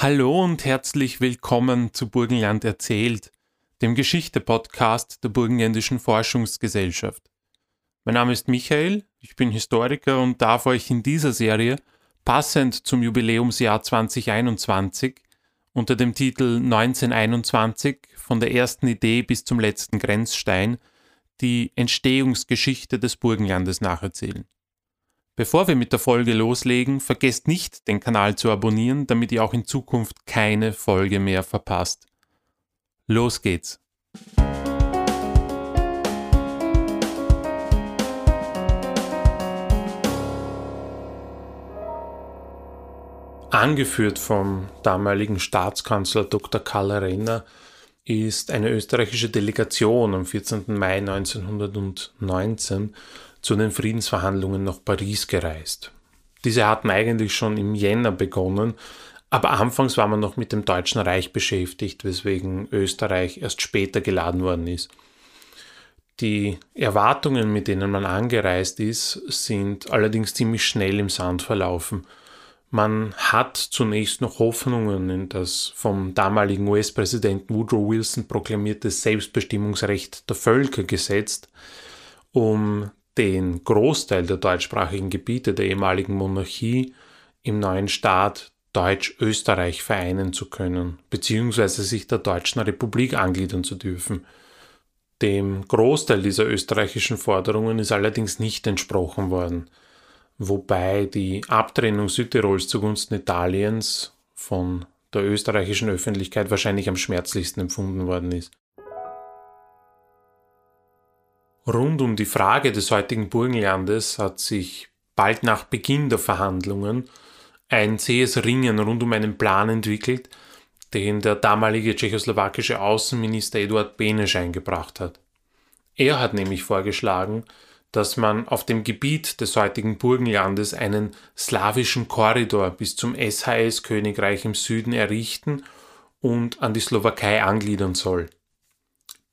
Hallo und herzlich willkommen zu Burgenland erzählt, dem Geschichte-Podcast der Burgenländischen Forschungsgesellschaft. Mein Name ist Michael, ich bin Historiker und darf euch in dieser Serie, passend zum Jubiläumsjahr 2021, unter dem Titel 1921 von der ersten Idee bis zum letzten Grenzstein die Entstehungsgeschichte des Burgenlandes nacherzählen. Bevor wir mit der Folge loslegen, vergesst nicht, den Kanal zu abonnieren, damit ihr auch in Zukunft keine Folge mehr verpasst. Los geht's! Angeführt vom damaligen Staatskanzler Dr. Karl Renner ist eine österreichische Delegation am 14. Mai 1919 zu den Friedensverhandlungen nach Paris gereist. Diese hatten eigentlich schon im Jänner begonnen, aber anfangs war man noch mit dem Deutschen Reich beschäftigt, weswegen Österreich erst später geladen worden ist. Die Erwartungen, mit denen man angereist ist, sind allerdings ziemlich schnell im Sand verlaufen. Man hat zunächst noch Hoffnungen in das vom damaligen US-Präsidenten Woodrow Wilson proklamierte Selbstbestimmungsrecht der Völker gesetzt, um den Großteil der deutschsprachigen Gebiete der ehemaligen Monarchie im neuen Staat Deutsch-Österreich vereinen zu können, beziehungsweise sich der Deutschen Republik angliedern zu dürfen. Dem Großteil dieser österreichischen Forderungen ist allerdings nicht entsprochen worden, wobei die Abtrennung Südtirols zugunsten Italiens von der österreichischen Öffentlichkeit wahrscheinlich am schmerzlichsten empfunden worden ist. Rund um die Frage des heutigen Burgenlandes hat sich bald nach Beginn der Verhandlungen ein zähes Ringen rund um einen Plan entwickelt, den der damalige tschechoslowakische Außenminister Eduard Beneš eingebracht hat. Er hat nämlich vorgeschlagen, dass man auf dem Gebiet des heutigen Burgenlandes einen slawischen Korridor bis zum SHS-Königreich im Süden errichten und an die Slowakei angliedern soll.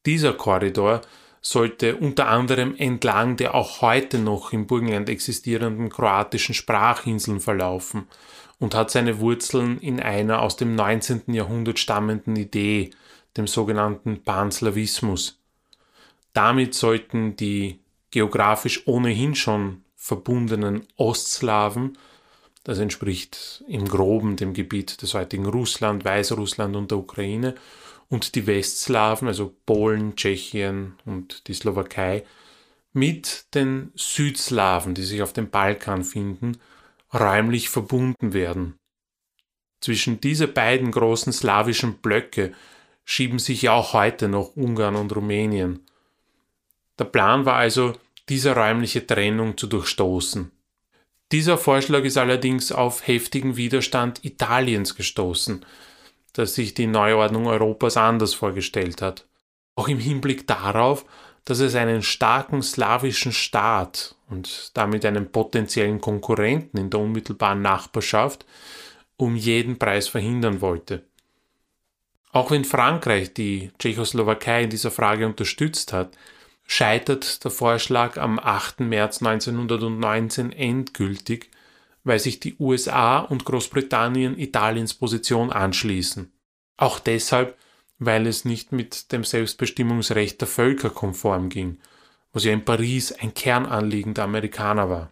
Dieser Korridor sollte unter anderem entlang der auch heute noch im Burgenland existierenden kroatischen Sprachinseln verlaufen und hat seine Wurzeln in einer aus dem 19. Jahrhundert stammenden Idee, dem sogenannten Panslawismus. Damit sollten die geografisch ohnehin schon verbundenen Ostslawen, das entspricht im groben dem Gebiet des heutigen Russland, Weißrussland und der Ukraine, und die Westslawen, also Polen, Tschechien und die Slowakei, mit den Südslawen, die sich auf dem Balkan finden, räumlich verbunden werden. Zwischen diese beiden großen slawischen Blöcke schieben sich ja auch heute noch Ungarn und Rumänien. Der Plan war also, diese räumliche Trennung zu durchstoßen. Dieser Vorschlag ist allerdings auf heftigen Widerstand Italiens gestoßen, dass sich die Neuordnung Europas anders vorgestellt hat. Auch im Hinblick darauf, dass es einen starken slawischen Staat und damit einen potenziellen Konkurrenten in der unmittelbaren Nachbarschaft um jeden Preis verhindern wollte. Auch wenn Frankreich die Tschechoslowakei in dieser Frage unterstützt hat, scheitert der Vorschlag am 8. März 1919 endgültig weil sich die USA und Großbritannien Italiens Position anschließen. Auch deshalb, weil es nicht mit dem Selbstbestimmungsrecht der Völker konform ging, was ja in Paris ein Kernanliegen der Amerikaner war.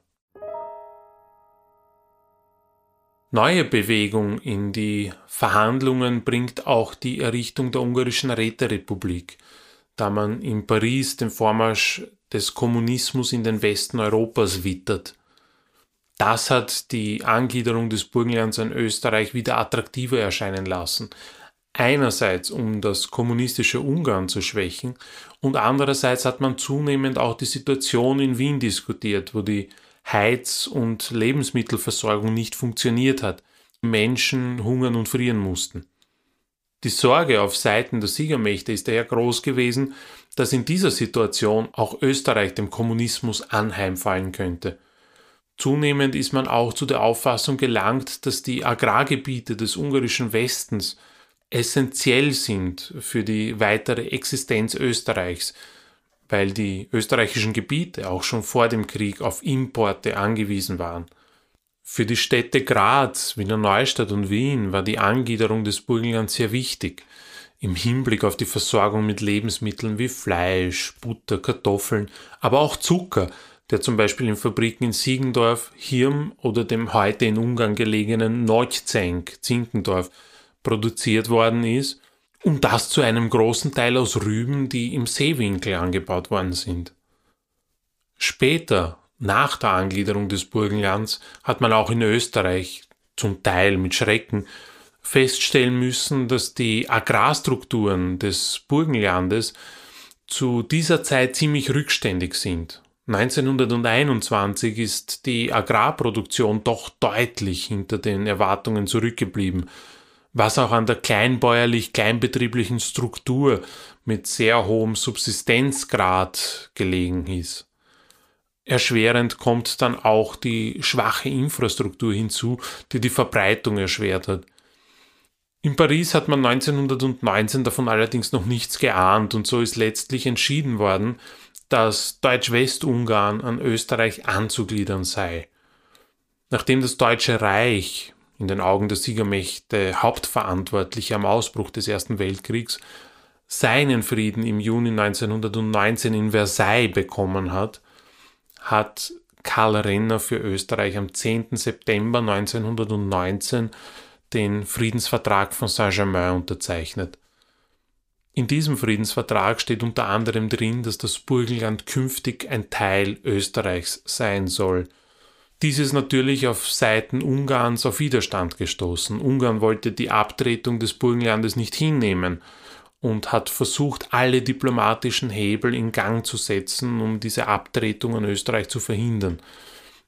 Neue Bewegung in die Verhandlungen bringt auch die Errichtung der ungarischen Räterepublik, da man in Paris den Vormarsch des Kommunismus in den Westen Europas wittert das hat die Angliederung des Burgenlands an Österreich wieder attraktiver erscheinen lassen. Einerseits, um das kommunistische Ungarn zu schwächen, und andererseits hat man zunehmend auch die Situation in Wien diskutiert, wo die Heiz- und Lebensmittelversorgung nicht funktioniert hat, Menschen hungern und frieren mussten. Die Sorge auf Seiten der Siegermächte ist daher groß gewesen, dass in dieser Situation auch Österreich dem Kommunismus anheimfallen könnte. Zunehmend ist man auch zu der Auffassung gelangt, dass die Agrargebiete des ungarischen Westens essentiell sind für die weitere Existenz Österreichs, weil die österreichischen Gebiete auch schon vor dem Krieg auf Importe angewiesen waren. Für die Städte Graz, Wiener Neustadt und Wien war die Angliederung des Burgenlands sehr wichtig im Hinblick auf die Versorgung mit Lebensmitteln wie Fleisch, Butter, Kartoffeln, aber auch Zucker, der zum Beispiel in Fabriken in Siegendorf, Hirm oder dem heute in Ungarn gelegenen Neukzenk, Zinkendorf, produziert worden ist, und das zu einem großen Teil aus Rüben, die im Seewinkel angebaut worden sind. Später, nach der Angliederung des Burgenlands, hat man auch in Österreich, zum Teil mit Schrecken, feststellen müssen, dass die Agrarstrukturen des Burgenlandes zu dieser Zeit ziemlich rückständig sind. 1921 ist die Agrarproduktion doch deutlich hinter den Erwartungen zurückgeblieben, was auch an der kleinbäuerlich-kleinbetrieblichen Struktur mit sehr hohem Subsistenzgrad gelegen ist. Erschwerend kommt dann auch die schwache Infrastruktur hinzu, die die Verbreitung erschwert hat. In Paris hat man 1919 davon allerdings noch nichts geahnt und so ist letztlich entschieden worden, dass Deutsch-Westungarn an Österreich anzugliedern sei. Nachdem das Deutsche Reich in den Augen der Siegermächte hauptverantwortlich am Ausbruch des Ersten Weltkriegs seinen Frieden im Juni 1919 in Versailles bekommen hat, hat Karl Renner für Österreich am 10. September 1919 den Friedensvertrag von Saint-Germain unterzeichnet. In diesem Friedensvertrag steht unter anderem drin, dass das Burgenland künftig ein Teil Österreichs sein soll. Dies ist natürlich auf Seiten Ungarns auf Widerstand gestoßen. Ungarn wollte die Abtretung des Burgenlandes nicht hinnehmen und hat versucht, alle diplomatischen Hebel in Gang zu setzen, um diese Abtretung an Österreich zu verhindern.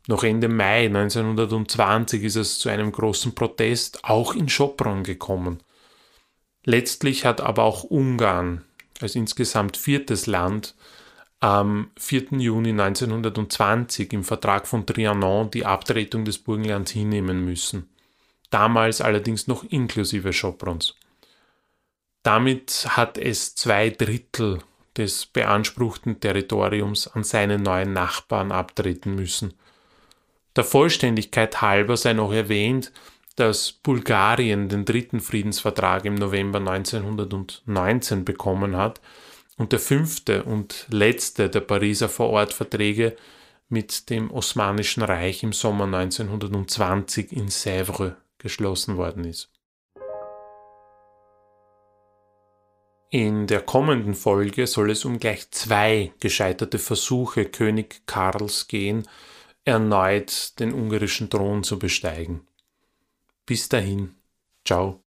Noch Ende Mai 1920 ist es zu einem großen Protest auch in Schopron gekommen. Letztlich hat aber auch Ungarn als insgesamt viertes Land am 4. Juni 1920 im Vertrag von Trianon die Abtretung des Burgenlands hinnehmen müssen. Damals allerdings noch inklusive Schoprons. Damit hat es zwei Drittel des beanspruchten Territoriums an seine neuen Nachbarn abtreten müssen. Der Vollständigkeit halber sei noch erwähnt, dass Bulgarien den dritten Friedensvertrag im November 1919 bekommen hat und der fünfte und letzte der Pariser Vorortverträge mit dem Osmanischen Reich im Sommer 1920 in Sèvres geschlossen worden ist. In der kommenden Folge soll es um gleich zwei gescheiterte Versuche König Karls gehen, erneut den ungarischen Thron zu besteigen. Bis dahin, ciao.